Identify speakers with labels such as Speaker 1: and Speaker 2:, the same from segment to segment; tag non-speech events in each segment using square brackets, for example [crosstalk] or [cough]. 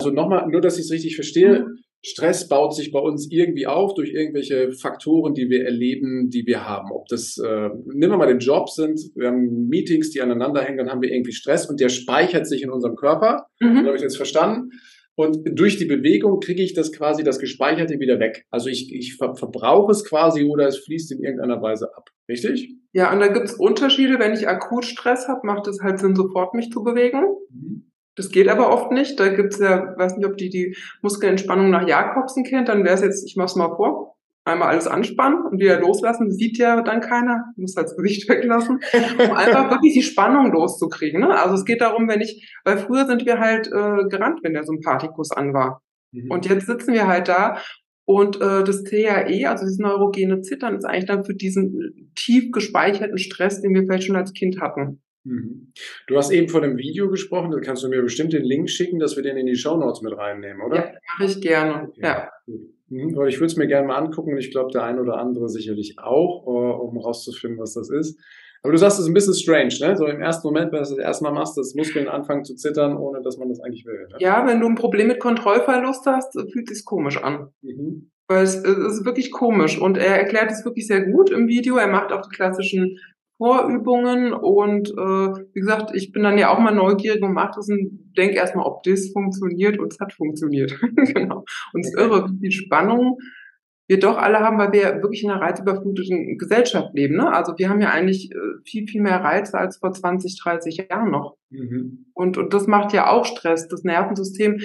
Speaker 1: Also nochmal, nur dass ich es richtig verstehe, mhm. Stress baut sich bei uns irgendwie auf durch irgendwelche Faktoren, die wir erleben, die wir haben. Ob das, äh, nehmen wir mal den Job sind, wir haben Meetings, die aneinander hängen, dann haben wir irgendwie Stress und der speichert sich in unserem Körper. Mhm. habe ich jetzt verstanden. Und durch die Bewegung kriege ich das quasi, das Gespeicherte wieder weg. Also ich, ich ver verbrauche es quasi oder es fließt in irgendeiner Weise ab. Richtig?
Speaker 2: Ja, und da gibt es Unterschiede. Wenn ich akut Stress habe, macht es halt Sinn, sofort mich zu bewegen. Mhm. Das geht aber oft nicht. Da gibt's ja, weiß nicht, ob die die Muskelentspannung nach Jakobsen kennt, dann wäre es jetzt, ich mach's mal vor, einmal alles anspannen und wieder loslassen. sieht ja dann keiner, muss halt das Gesicht [laughs] weglassen, um einfach wirklich die Spannung loszukriegen. Ne? Also es geht darum, wenn ich, weil früher sind wir halt äh, gerannt, wenn der Sympathikus an war. Mhm. Und jetzt sitzen wir halt da und äh, das THE, also dieses neurogene Zittern, ist eigentlich dann für diesen tief gespeicherten Stress, den wir vielleicht schon als Kind hatten.
Speaker 1: Mhm. Du hast eben von einem Video gesprochen, da kannst du mir bestimmt den Link schicken, dass wir den in die Show Notes mit reinnehmen, oder?
Speaker 2: Ja, mache ich gerne. Okay. Ja.
Speaker 1: Mhm, ich würde es mir gerne mal angucken und ich glaube, der ein oder andere sicherlich auch, äh, um rauszufinden, was das ist. Aber du sagst, es ist ein bisschen strange, ne? So im ersten Moment, wenn du das, das erste Mal machst, dass Muskeln anfangen zu zittern, ohne dass man das eigentlich will.
Speaker 2: Ne? Ja, wenn du ein Problem mit Kontrollverlust hast, fühlt es sich komisch an. Mhm. Weil es, es ist wirklich komisch. Und er erklärt es wirklich sehr gut im Video. Er macht auch die klassischen Vorübungen und äh, wie gesagt, ich bin dann ja auch mal neugierig und mache das und denke erstmal, ob das funktioniert und es hat funktioniert. [laughs] genau. Und es ist irre, wie viel Spannung wir doch alle haben, weil wir wirklich in einer reizüberfluteten Gesellschaft leben. Ne? Also wir haben ja eigentlich äh, viel, viel mehr Reize als vor 20, 30 Jahren noch. Mhm. Und, und das macht ja auch Stress. Das Nervensystem,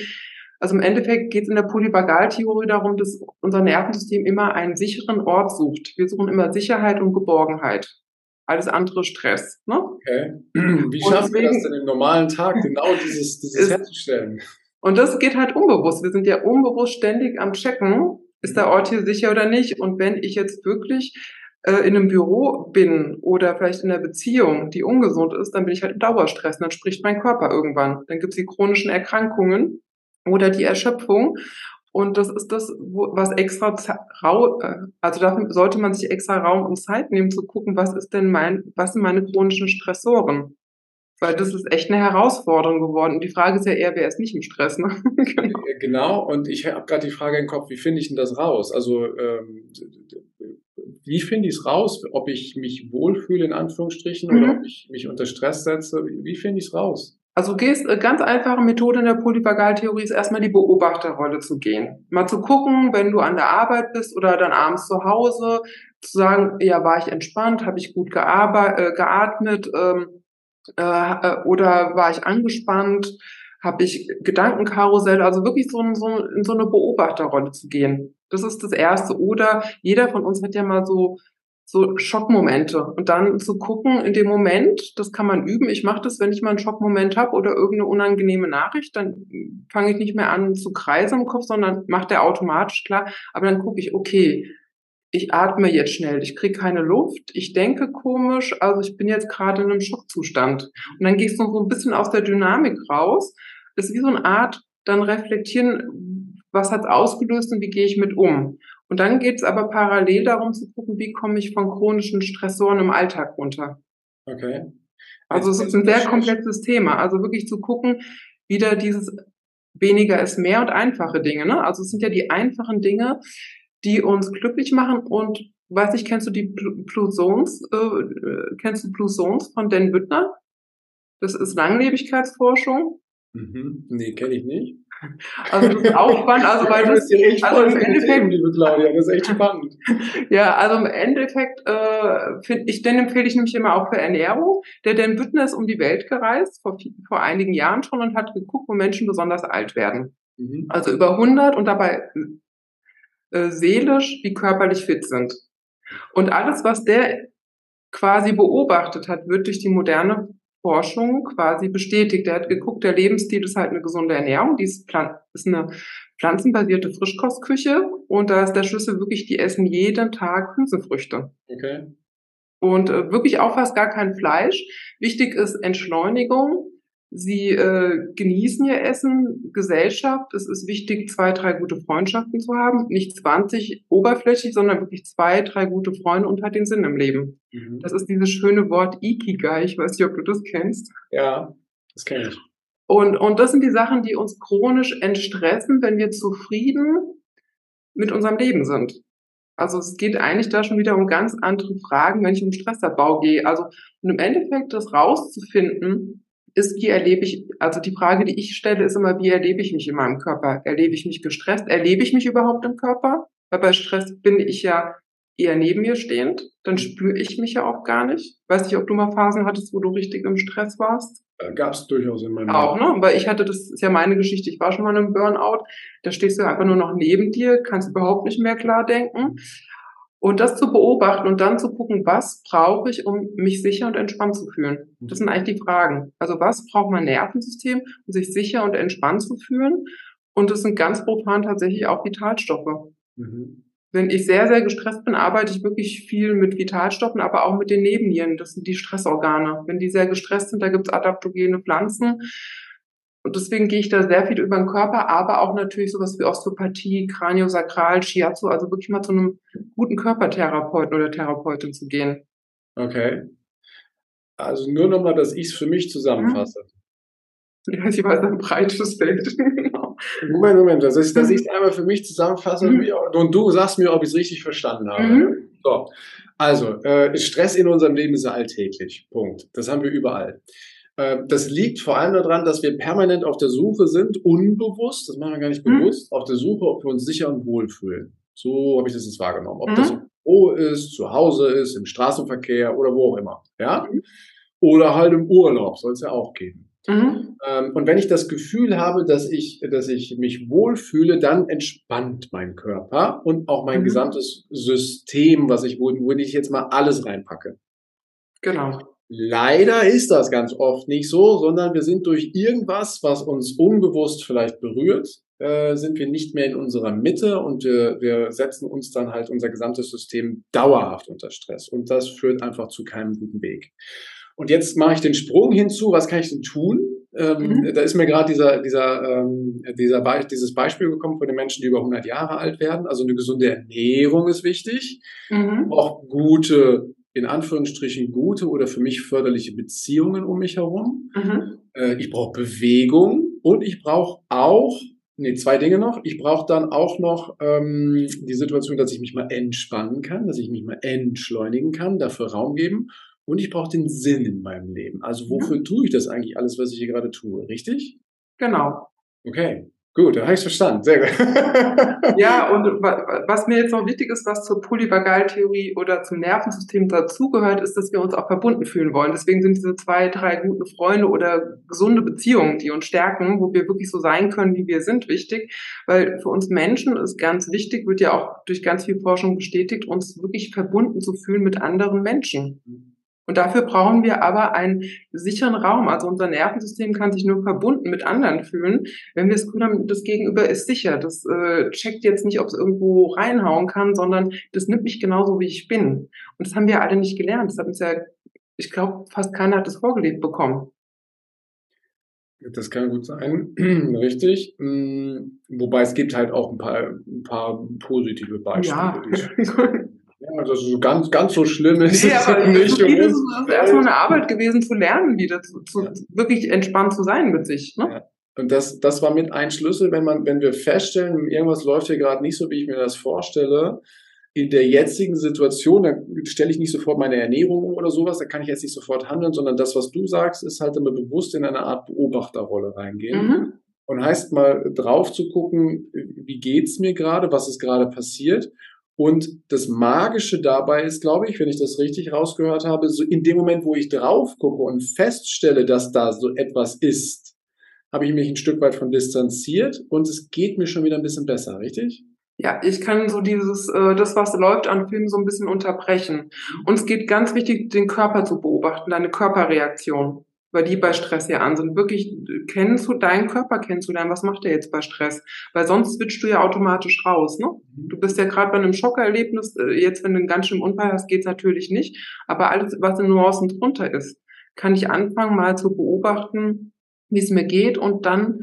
Speaker 2: also im Endeffekt geht es in der Polyvagaltheorie darum, dass unser Nervensystem immer einen sicheren Ort sucht. Wir suchen immer Sicherheit und Geborgenheit alles andere Stress. Ne?
Speaker 1: Okay. [clears throat] Wie schaffen wir das denn im normalen Tag, genau [laughs] dieses, dieses herzustellen?
Speaker 2: Und das geht halt unbewusst. Wir sind ja unbewusst ständig am Checken, ist der Ort hier sicher oder nicht. Und wenn ich jetzt wirklich äh, in einem Büro bin oder vielleicht in einer Beziehung, die ungesund ist, dann bin ich halt im Dauerstress. dann spricht mein Körper irgendwann. Dann gibt es die chronischen Erkrankungen oder die Erschöpfung. Und das ist das, was extra, äh, also dafür sollte man sich extra Raum und Zeit nehmen zu gucken, was ist denn mein, was sind meine chronischen Stressoren? Weil das ist echt eine Herausforderung geworden. Und die Frage ist ja eher, wer ist nicht im Stress? Ne? [laughs]
Speaker 1: genau. genau. Und ich habe gerade die Frage im Kopf, wie finde ich denn das raus? Also ähm, wie finde ich es raus, ob ich mich wohlfühle in Anführungsstrichen mhm. oder ob ich mich unter Stress setze? Wie finde ich es raus?
Speaker 2: Also gehst, äh, ganz einfache Methode in der Polyvagaltheorie ist erstmal die Beobachterrolle zu gehen. Mal zu gucken, wenn du an der Arbeit bist oder dann abends zu Hause, zu sagen, ja, war ich entspannt, habe ich gut gearbeitet, äh, geatmet ähm, äh, äh, oder war ich angespannt, habe ich Gedankenkarussell, also wirklich so, so in so eine Beobachterrolle zu gehen. Das ist das Erste. Oder jeder von uns hat ja mal so so Schockmomente und dann zu gucken in dem Moment, das kann man üben. Ich mache das, wenn ich mal einen Schockmoment habe oder irgendeine unangenehme Nachricht, dann fange ich nicht mehr an zu kreisen im Kopf, sondern macht der automatisch klar. Aber dann gucke ich, okay, ich atme jetzt schnell, ich kriege keine Luft, ich denke komisch, also ich bin jetzt gerade in einem Schockzustand. Und dann gehst du so ein bisschen aus der Dynamik raus. Das ist wie so eine Art, dann reflektieren, was hat's ausgelöst und wie gehe ich mit um. Und dann geht es aber parallel darum zu gucken, wie komme ich von chronischen Stressoren im Alltag runter.
Speaker 1: Okay.
Speaker 2: Also es ist ein sehr komplexes Thema. Also wirklich zu gucken, wieder dieses weniger ist mehr und einfache Dinge. Ne? Also es sind ja die einfachen Dinge, die uns glücklich machen und weiß ich, kennst du die Blue Zones, äh, äh, kennst du Blue Zones von Dan Büttner? Das ist Langlebigkeitsforschung.
Speaker 1: Mhm. Nee, kenne ich nicht.
Speaker 2: Also das ist auch spannend, also weil
Speaker 1: ist also im Endeffekt, liebe Claudia, das ist echt spannend. [laughs]
Speaker 2: ja, also im Endeffekt äh, finde ich, den empfehle ich nämlich immer auch für Ernährung. Der Dan Büttner ist um die Welt gereist vor, vor einigen Jahren schon und hat geguckt, wo Menschen besonders alt werden. Mhm. Also über 100 und dabei äh, seelisch wie körperlich fit sind. Und alles, was der quasi beobachtet hat, wird durch die moderne Forschung quasi bestätigt. Er hat geguckt, der Lebensstil ist halt eine gesunde Ernährung, die ist, ist eine pflanzenbasierte Frischkostküche und da ist der Schlüssel wirklich, die essen jeden Tag Hülsenfrüchte.
Speaker 1: Okay.
Speaker 2: Und äh, wirklich auch fast gar kein Fleisch. Wichtig ist Entschleunigung, Sie äh, genießen ihr Essen, Gesellschaft. Es ist wichtig, zwei, drei gute Freundschaften zu haben. Nicht 20 oberflächlich, sondern wirklich zwei, drei gute Freunde und hat den Sinn im Leben. Mhm. Das ist dieses schöne Wort Ikigai. Ich weiß nicht, ob du das kennst.
Speaker 1: Ja, das kenne ich.
Speaker 2: Und, und das sind die Sachen, die uns chronisch entstressen, wenn wir zufrieden mit unserem Leben sind. Also es geht eigentlich da schon wieder um ganz andere Fragen, wenn ich um Stressabbau gehe. Also und im Endeffekt das rauszufinden, ist, wie erlebe ich, also die Frage, die ich stelle, ist immer, wie erlebe ich mich in meinem Körper? Erlebe ich mich gestresst? Erlebe ich mich überhaupt im Körper? Weil bei Stress bin ich ja eher neben mir stehend, dann spüre ich mich ja auch gar nicht. Weiß nicht, ob du mal Phasen hattest, wo du richtig im Stress warst.
Speaker 1: Äh, Gab es durchaus in meinem
Speaker 2: Auch, ne? Weil ich hatte, das ist ja meine Geschichte, ich war schon mal in einem Burnout, da stehst du einfach nur noch neben dir, kannst überhaupt nicht mehr klar denken. Und das zu beobachten und dann zu gucken, was brauche ich, um mich sicher und entspannt zu fühlen? Das sind eigentlich die Fragen. Also was braucht mein Nervensystem, um sich sicher und entspannt zu fühlen? Und das sind ganz profan tatsächlich auch Vitalstoffe. Mhm. Wenn ich sehr, sehr gestresst bin, arbeite ich wirklich viel mit Vitalstoffen, aber auch mit den Nebennieren. Das sind die Stressorgane. Wenn die sehr gestresst sind, da gibt es adaptogene Pflanzen. Und deswegen gehe ich da sehr viel über den Körper, aber auch natürlich sowas wie Osteopathie, Kraniosakral, Shiatsu, also wirklich mal zu einem guten Körpertherapeuten oder Therapeutin zu gehen.
Speaker 1: Okay. Also nur nochmal, dass ich es für mich zusammenfasse.
Speaker 2: Ja, ich weiß, ein breites Feld.
Speaker 1: Moment, Moment, dass ich, dass ich es einmal für mich zusammenfasse mhm. und du sagst mir, ob ich es richtig verstanden habe. Mhm. So. Also, äh, Stress in unserem Leben ist alltäglich. Punkt. Das haben wir überall. Ähm, das liegt vor allem daran, dass wir permanent auf der Suche sind, unbewusst, das machen wir gar nicht mhm. bewusst, auf der Suche, ob wir uns sicher und wohl fühlen. So habe ich das jetzt wahrgenommen. Ob mhm. das im Büro ist, zu Hause ist, im Straßenverkehr oder wo auch immer. Ja? Mhm. Oder halt im Urlaub, soll es ja auch geben. Mhm. Ähm, und wenn ich das Gefühl habe, dass ich, dass ich mich wohlfühle, dann entspannt mein Körper und auch mein mhm. gesamtes System, was ich, wo, wo ich jetzt mal alles reinpacke.
Speaker 2: Genau.
Speaker 1: Leider ist das ganz oft nicht so, sondern wir sind durch irgendwas, was uns unbewusst vielleicht berührt, äh, sind wir nicht mehr in unserer Mitte und wir, wir setzen uns dann halt unser gesamtes System dauerhaft unter Stress. Und das führt einfach zu keinem guten Weg. Und jetzt mache ich den Sprung hinzu, was kann ich denn tun? Ähm, mhm. Da ist mir gerade dieser, dieser, ähm, dieser Be dieses Beispiel gekommen von den Menschen, die über 100 Jahre alt werden. Also eine gesunde Ernährung ist wichtig. Mhm. Auch gute in Anführungsstrichen gute oder für mich förderliche Beziehungen um mich herum. Mhm. Äh, ich brauche Bewegung und ich brauche auch, nee, zwei Dinge noch. Ich brauche dann auch noch ähm, die Situation, dass ich mich mal entspannen kann, dass ich mich mal entschleunigen kann, dafür Raum geben. Und ich brauche den Sinn in meinem Leben. Also wofür ja. tue ich das eigentlich alles, was ich hier gerade tue? Richtig?
Speaker 2: Genau.
Speaker 1: Okay. Gut, da habe ich verstanden. Sehr gut. [laughs]
Speaker 2: ja, und was mir jetzt noch wichtig ist, was zur Polyvagaltheorie oder zum Nervensystem dazugehört, ist, dass wir uns auch verbunden fühlen wollen. Deswegen sind diese zwei, drei guten Freunde oder gesunde Beziehungen, die uns stärken, wo wir wirklich so sein können, wie wir sind, wichtig. Weil für uns Menschen ist ganz wichtig, wird ja auch durch ganz viel Forschung bestätigt, uns wirklich verbunden zu fühlen mit anderen Menschen. Und dafür brauchen wir aber einen sicheren Raum. Also unser Nervensystem kann sich nur verbunden mit anderen fühlen, wenn wir das Gefühl haben, das Gegenüber ist sicher. Das äh, checkt jetzt nicht, ob es irgendwo reinhauen kann, sondern das nimmt mich genauso, wie ich bin. Und das haben wir alle nicht gelernt. Das hat uns ja, ich glaube, fast keiner hat das vorgelebt bekommen.
Speaker 1: Das kann gut sein, [clears throat] richtig. Hm, wobei es gibt halt auch ein paar, ein paar positive Beispiele. Ja. [laughs] Ist so ganz, ganz so schlimm ist nee, aber [laughs]
Speaker 2: nicht. Für viele ist es erstmal eine Arbeit gewesen, zu lernen, wieder zu, zu ja. wirklich entspannt zu sein mit sich. Ne? Ja.
Speaker 1: Und das, das war mit ein Schlüssel, wenn man, wenn wir feststellen, irgendwas läuft hier gerade nicht so, wie ich mir das vorstelle, in der jetzigen Situation, da stelle ich nicht sofort meine Ernährung um oder sowas, da kann ich jetzt nicht sofort handeln, sondern das, was du sagst, ist halt immer bewusst in eine Art Beobachterrolle reingehen. Mhm. Und heißt mal drauf zu gucken, wie geht's mir gerade, was ist gerade passiert und das Magische dabei ist, glaube ich, wenn ich das richtig rausgehört habe, so in dem Moment, wo ich drauf gucke und feststelle, dass da so etwas ist, habe ich mich ein Stück weit von distanziert und es geht mir schon wieder ein bisschen besser, richtig?
Speaker 2: Ja, ich kann so dieses, äh, das, was läuft an Filmen, so ein bisschen unterbrechen. Und es geht ganz wichtig, den Körper zu beobachten, deine Körperreaktion weil die bei Stress ja an sind. Wirklich kennst du deinen Körper kennenzulernen, was macht der jetzt bei Stress? Weil sonst switchst du ja automatisch raus. Ne? Mhm. Du bist ja gerade bei einem Schockerlebnis, äh, jetzt wenn du einen ganz schönen Unfall hast, geht's natürlich nicht. Aber alles, was in Nuancen drunter ist, kann ich anfangen mal zu beobachten, wie es mir geht und dann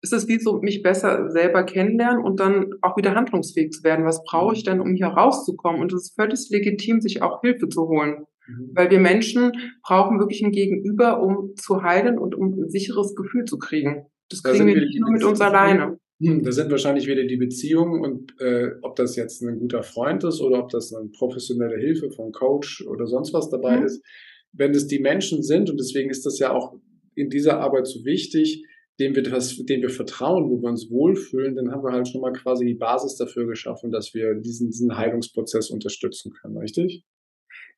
Speaker 2: ist es wie so, mich besser selber kennenlernen und dann auch wieder handlungsfähig zu werden. Was brauche ich denn, um hier rauszukommen? Und es ist völlig legitim, sich auch Hilfe zu holen. Mhm. Weil wir Menschen brauchen wirklich ein Gegenüber, um zu heilen und um ein sicheres Gefühl zu kriegen. Das kriegen da wir nicht nur mit uns alleine.
Speaker 1: Hm, da sind wahrscheinlich wieder die Beziehungen und äh, ob das jetzt ein guter Freund ist oder ob das eine professionelle Hilfe von Coach oder sonst was dabei mhm. ist. Wenn es die Menschen sind, und deswegen ist das ja auch in dieser Arbeit so wichtig, dem wir, das, dem wir vertrauen, wo wir uns wohlfühlen, dann haben wir halt schon mal quasi die Basis dafür geschaffen, dass wir diesen, diesen Heilungsprozess unterstützen können, richtig?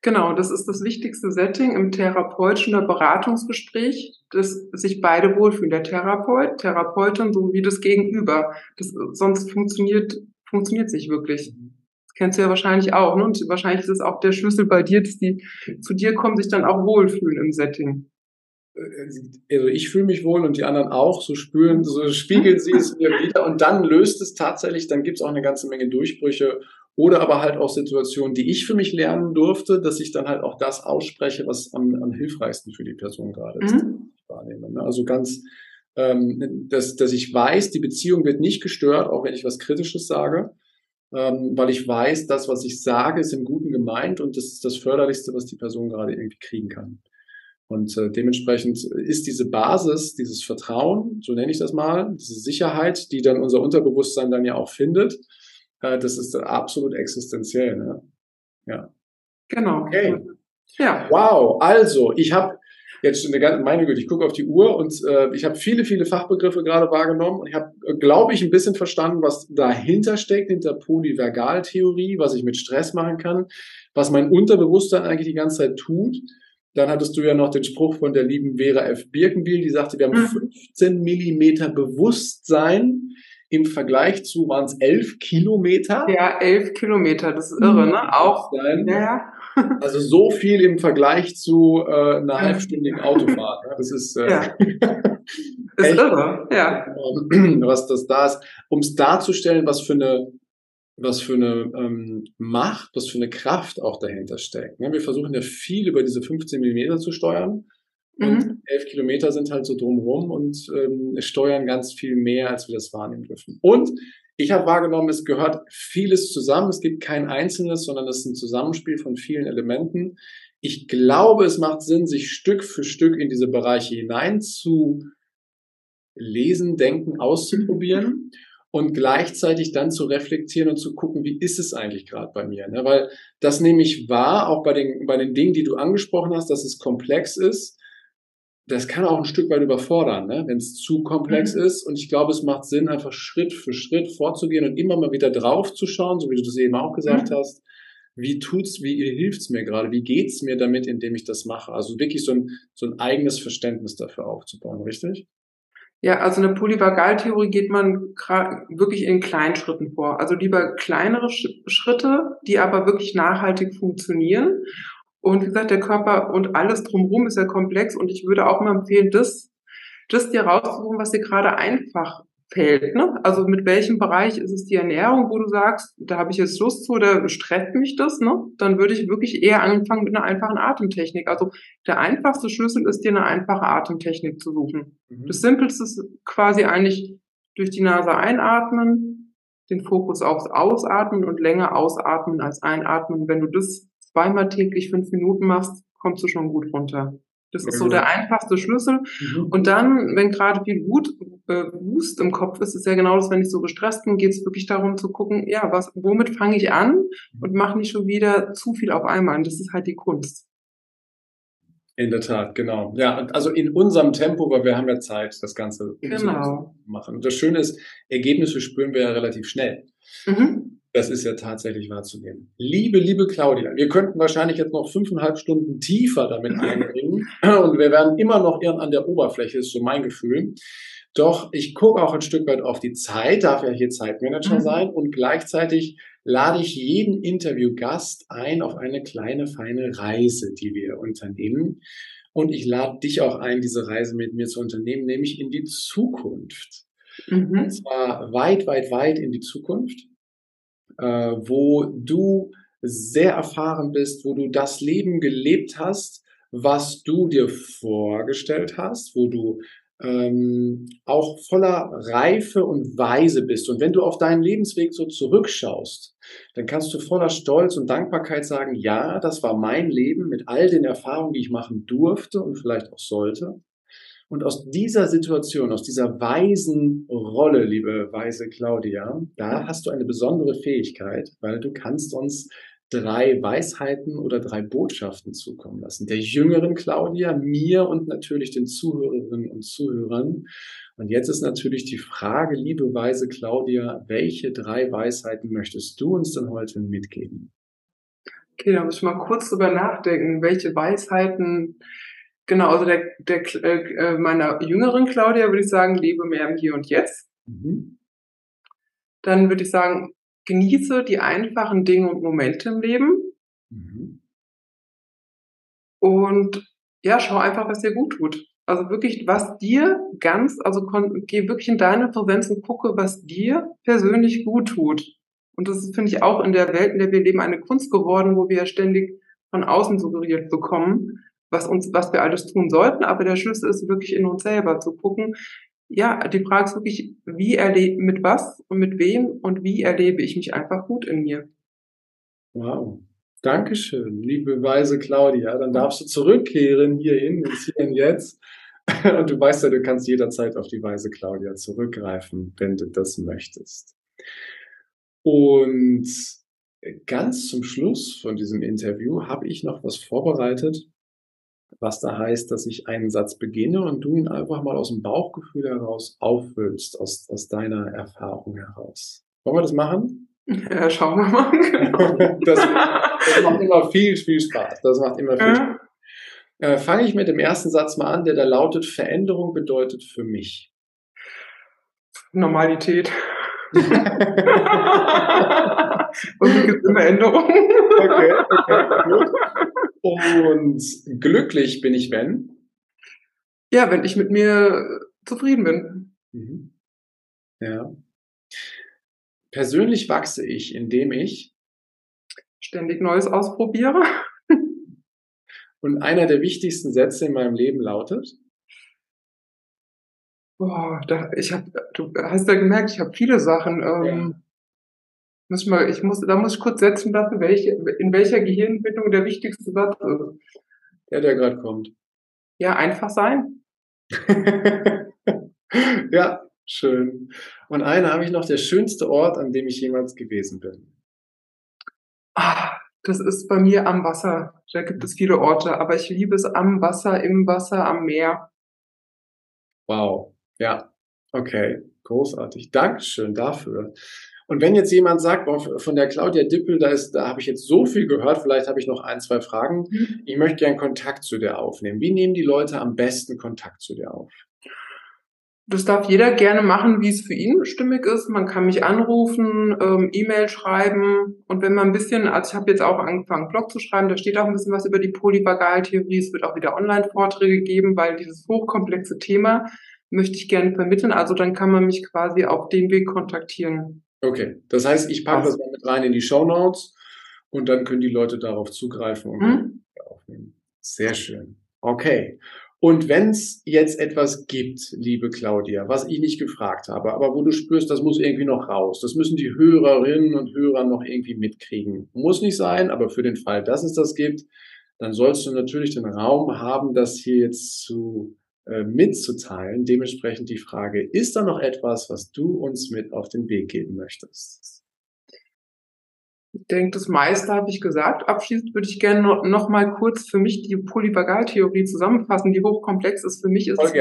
Speaker 2: Genau, das ist das wichtigste Setting im therapeutischen oder Beratungsgespräch, dass sich beide wohlfühlen. Der Therapeut, Therapeutin sowie das Gegenüber. Das, sonst funktioniert, funktioniert sich wirklich. Das kennst du ja wahrscheinlich auch. Ne? Und wahrscheinlich ist es auch der Schlüssel bei dir, dass die zu dir kommen, sich dann auch wohlfühlen im Setting
Speaker 1: also ich fühle mich wohl und die anderen auch, so spüren, so spiegeln sie es mir wieder und dann löst es tatsächlich, dann gibt es auch eine ganze Menge Durchbrüche oder aber halt auch Situationen, die ich für mich lernen durfte, dass ich dann halt auch das ausspreche, was am, am hilfreichsten für die Person gerade ist, mhm. wahrnehme. Ne? Also ganz, ähm, dass, dass ich weiß, die Beziehung wird nicht gestört, auch wenn ich was Kritisches sage, ähm, weil ich weiß, das, was ich sage, ist im Guten gemeint und das ist das Förderlichste, was die Person gerade irgendwie kriegen kann. Und äh, dementsprechend ist diese Basis, dieses Vertrauen, so nenne ich das mal, diese Sicherheit, die dann unser Unterbewusstsein dann ja auch findet, das ist absolut existenziell. Ne? Ja.
Speaker 2: Genau.
Speaker 1: Okay. Ja. Wow. Also, ich habe jetzt eine ganze, meine Güte, ich gucke auf die Uhr und äh, ich habe viele, viele Fachbegriffe gerade wahrgenommen und ich habe, glaube ich, ein bisschen verstanden, was dahinter steckt, hinter Polyvagaltheorie, was ich mit Stress machen kann, was mein Unterbewusstsein eigentlich die ganze Zeit tut dann hattest du ja noch den Spruch von der lieben Vera F. Birkenbiel, die sagte, wir haben 15 mhm. Millimeter Bewusstsein im Vergleich zu waren es 11 Kilometer.
Speaker 2: Ja, 11 Kilometer, das ist irre, ne? Auch.
Speaker 1: Ja. [laughs] Also so viel im Vergleich zu äh, einer halbstündigen Autofahrt. Ne? Das ist, äh, ja. [laughs]
Speaker 2: ist irre, ja. [clears throat]
Speaker 1: Was das da ist, um es darzustellen, was für eine was für eine ähm, Macht, was für eine Kraft auch dahinter steckt. Ne? Wir versuchen ja viel über diese 15 Millimeter zu steuern. Und mhm. 11 Kilometer sind halt so drumherum und ähm, steuern ganz viel mehr, als wir das wahrnehmen dürfen. Und ich habe wahrgenommen, es gehört vieles zusammen. Es gibt kein einzelnes, sondern es ist ein Zusammenspiel von vielen Elementen. Ich glaube, es macht Sinn, sich Stück für Stück in diese Bereiche hinein zu lesen, denken, auszuprobieren und gleichzeitig dann zu reflektieren und zu gucken, wie ist es eigentlich gerade bei mir? Ne? Weil das nehme ich wahr, auch bei den, bei den Dingen, die du angesprochen hast, dass es komplex ist. Das kann auch ein Stück weit überfordern, ne? wenn es zu komplex mhm. ist. Und ich glaube, es macht Sinn, einfach Schritt für Schritt vorzugehen und immer mal wieder drauf zu schauen, so wie du das eben auch gesagt mhm. hast. Wie tut's, wie hilft's mir gerade? Wie geht's mir damit, indem ich das mache? Also wirklich so ein, so ein eigenes Verständnis dafür aufzubauen, richtig?
Speaker 2: Ja, also eine Polyvagaltheorie geht man wirklich in kleinen Schritten vor. Also lieber kleinere Schritte, die aber wirklich nachhaltig funktionieren. Und wie gesagt, der Körper und alles drumherum ist ja komplex und ich würde auch mal empfehlen, das, das dir rauszusuchen, was dir gerade einfach fällt. Ne? Also mit welchem Bereich ist es die Ernährung, wo du sagst, da habe ich jetzt Lust zu oder stresst mich das? Ne? Dann würde ich wirklich eher anfangen mit einer einfachen Atemtechnik. Also der einfachste Schlüssel ist dir eine einfache Atemtechnik zu suchen. Mhm. Das Simpelste ist quasi eigentlich durch die Nase einatmen, den Fokus aufs Ausatmen und länger ausatmen als einatmen. Wenn du das zweimal täglich fünf Minuten machst, kommst du schon gut runter. Das ist so der einfachste Schlüssel. Mhm. Und dann, wenn gerade viel Wut, äh, Wust im Kopf ist, ist ja genau das, wenn ich so gestresst bin, geht es wirklich darum zu gucken, ja, was, womit fange ich an und mache nicht schon wieder zu viel auf einmal. Und das ist halt die Kunst.
Speaker 1: In der Tat, genau. Ja, also in unserem Tempo, weil wir haben ja Zeit, das Ganze
Speaker 2: genau.
Speaker 1: zu machen. Und das Schöne ist, Ergebnisse spüren wir ja relativ schnell. Mhm. Das ist ja tatsächlich wahrzunehmen. Liebe, liebe Claudia, wir könnten wahrscheinlich jetzt noch fünfeinhalb Stunden tiefer damit [laughs] einbringen und wir werden immer noch eher an der Oberfläche, ist so mein Gefühl. Doch ich gucke auch ein Stück weit auf die Zeit, darf ja hier Zeitmanager mhm. sein und gleichzeitig lade ich jeden Interviewgast ein auf eine kleine, feine Reise, die wir unternehmen. Und ich lade dich auch ein, diese Reise mit mir zu unternehmen, nämlich in die Zukunft. Mhm. Und zwar weit, weit, weit in die Zukunft wo du sehr erfahren bist, wo du das Leben gelebt hast, was du dir vorgestellt hast, wo du ähm, auch voller Reife und Weise bist. Und wenn du auf deinen Lebensweg so zurückschaust, dann kannst du voller Stolz und Dankbarkeit sagen, ja, das war mein Leben mit all den Erfahrungen, die ich machen durfte und vielleicht auch sollte. Und aus dieser Situation, aus dieser weisen Rolle, liebe weise Claudia, da hast du eine besondere Fähigkeit, weil du kannst uns drei Weisheiten oder drei Botschaften zukommen lassen. Der jüngeren Claudia, mir und natürlich den Zuhörerinnen und Zuhörern. Und jetzt ist natürlich die Frage, liebe weise Claudia, welche drei Weisheiten möchtest du uns denn heute mitgeben?
Speaker 2: Okay, da muss ich mal kurz drüber nachdenken, welche Weisheiten, genau, also der, der, äh, äh meiner jüngeren Claudia würde ich sagen, lebe mehr im Hier und Jetzt. Mhm. Dann würde ich sagen, genieße die einfachen Dinge und Momente im Leben. Mhm. Und ja, schau einfach, was dir gut tut. Also wirklich, was dir ganz, also geh wirklich in deine Präsenz und gucke, was dir persönlich gut tut. Und das ist, finde ich, auch in der Welt, in der wir leben, eine Kunst geworden, wo wir ja ständig von außen suggeriert bekommen, was uns, was wir alles tun sollten. Aber der Schlüssel ist wirklich in uns selber zu gucken, ja, die Frage ist wirklich, wie erlebe, mit was und mit wem und wie erlebe ich mich einfach gut in mir?
Speaker 1: Wow. Dankeschön, liebe weise Claudia. Dann darfst du zurückkehren hierhin, ins Hier und Jetzt. [laughs] Und du weißt ja, du kannst jederzeit auf die weise Claudia zurückgreifen, wenn du das möchtest. Und ganz zum Schluss von diesem Interview habe ich noch was vorbereitet, was da heißt, dass ich einen Satz beginne und du ihn einfach mal aus dem Bauchgefühl heraus auffüllst, aus, aus deiner Erfahrung heraus. Wollen wir das machen? [laughs]
Speaker 2: Ja, schauen wir mal. Genau. [laughs]
Speaker 1: Das, das, macht immer viel, viel Spaß. Das macht immer viel Spaß. Äh, Fange ich mit dem ersten Satz mal an, der da lautet, Veränderung bedeutet für mich.
Speaker 2: Normalität. [laughs] Und es gibt immer Änderungen. Okay, okay,
Speaker 1: gut. Und glücklich bin ich, wenn?
Speaker 2: Ja, wenn ich mit mir zufrieden bin. Mhm.
Speaker 1: Ja. Persönlich wachse ich, indem ich
Speaker 2: ständig Neues ausprobiere. [laughs]
Speaker 1: Und einer der wichtigsten Sätze in meinem Leben lautet?
Speaker 2: Boah, da, ich habe, du hast ja gemerkt, ich habe viele Sachen. Ähm, ja. Muss mal, ich muss, da muss ich kurz setzen lassen, welche, in welcher Gehirnbildung der wichtigste Satz ist.
Speaker 1: Der, der gerade kommt.
Speaker 2: Ja, einfach sein. [laughs]
Speaker 1: ja, schön. Und einen habe ich noch, der schönste Ort, an dem ich jemals gewesen bin.
Speaker 2: Ah, das ist bei mir am Wasser. Da gibt es viele Orte, aber ich liebe es am Wasser, im Wasser, am Meer.
Speaker 1: Wow. Ja, okay, großartig. Dankeschön dafür. Und wenn jetzt jemand sagt, oh, von der Claudia Dippel, da, ist, da habe ich jetzt so viel gehört, vielleicht habe ich noch ein, zwei Fragen. Mhm. Ich möchte gern Kontakt zu dir aufnehmen. Wie nehmen die Leute am besten Kontakt zu dir auf?
Speaker 2: Das darf jeder gerne machen, wie es für ihn stimmig ist. Man kann mich anrufen, ähm, E-Mail schreiben und wenn man ein bisschen, also ich habe jetzt auch angefangen, Blog zu schreiben, da steht auch ein bisschen was über die Polyvagaltheorie. Es wird auch wieder Online-Vorträge geben, weil dieses hochkomplexe Thema möchte ich gerne vermitteln. Also dann kann man mich quasi auf dem Weg kontaktieren.
Speaker 1: Okay, das heißt, ich packe das mal mit rein in die Show Notes und dann können die Leute darauf zugreifen und hm? aufnehmen. Sehr schön. Okay. Und wenn es jetzt etwas gibt, liebe Claudia, was ich nicht gefragt habe, aber wo du spürst, das muss irgendwie noch raus, das müssen die Hörerinnen und Hörer noch irgendwie mitkriegen. Muss nicht sein, aber für den Fall, dass es das gibt, dann sollst du natürlich den Raum haben, das hier jetzt zu äh, mitzuteilen. Dementsprechend die Frage, ist da noch etwas, was du uns mit auf den Weg geben möchtest?
Speaker 2: Ich denke, das meiste habe ich gesagt. Abschließend würde ich gerne noch, noch mal kurz für mich die Polyvagaltheorie zusammenfassen, die hochkomplex ist. Für mich ist es,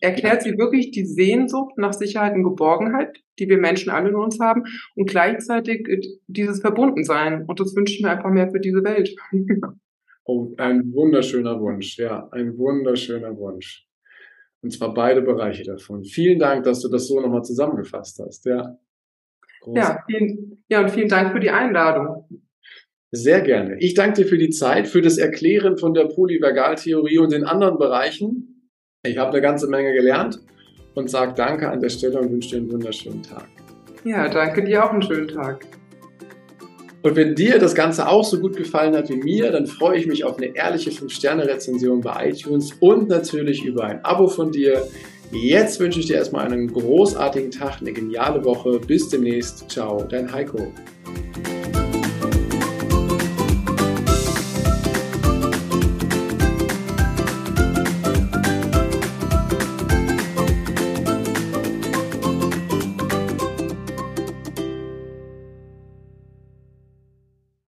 Speaker 2: erklärt sie wirklich die Sehnsucht nach Sicherheit und Geborgenheit, die wir Menschen alle in uns haben und gleichzeitig dieses Verbundensein. Und das wünsche ich mir einfach mehr für diese Welt. [laughs]
Speaker 1: oh, ein wunderschöner Wunsch. Ja, ein wunderschöner Wunsch. Und zwar beide Bereiche davon. Vielen Dank, dass du das so nochmal zusammengefasst hast. Ja,
Speaker 2: ja, vielen, ja, und vielen Dank für die Einladung.
Speaker 1: Sehr gerne. Ich danke dir für die Zeit, für das Erklären von der Polyvagaltheorie und den anderen Bereichen. Ich habe eine ganze Menge gelernt und sage Danke an der Stelle und wünsche dir einen wunderschönen Tag.
Speaker 2: Ja, danke dir auch einen schönen Tag.
Speaker 1: Und wenn dir das Ganze auch so gut gefallen hat wie mir, dann freue ich mich auf eine ehrliche 5-Sterne-Rezension bei iTunes und natürlich über ein Abo von dir. Jetzt wünsche ich dir erstmal einen großartigen Tag, eine geniale Woche. Bis demnächst. Ciao, dein Heiko.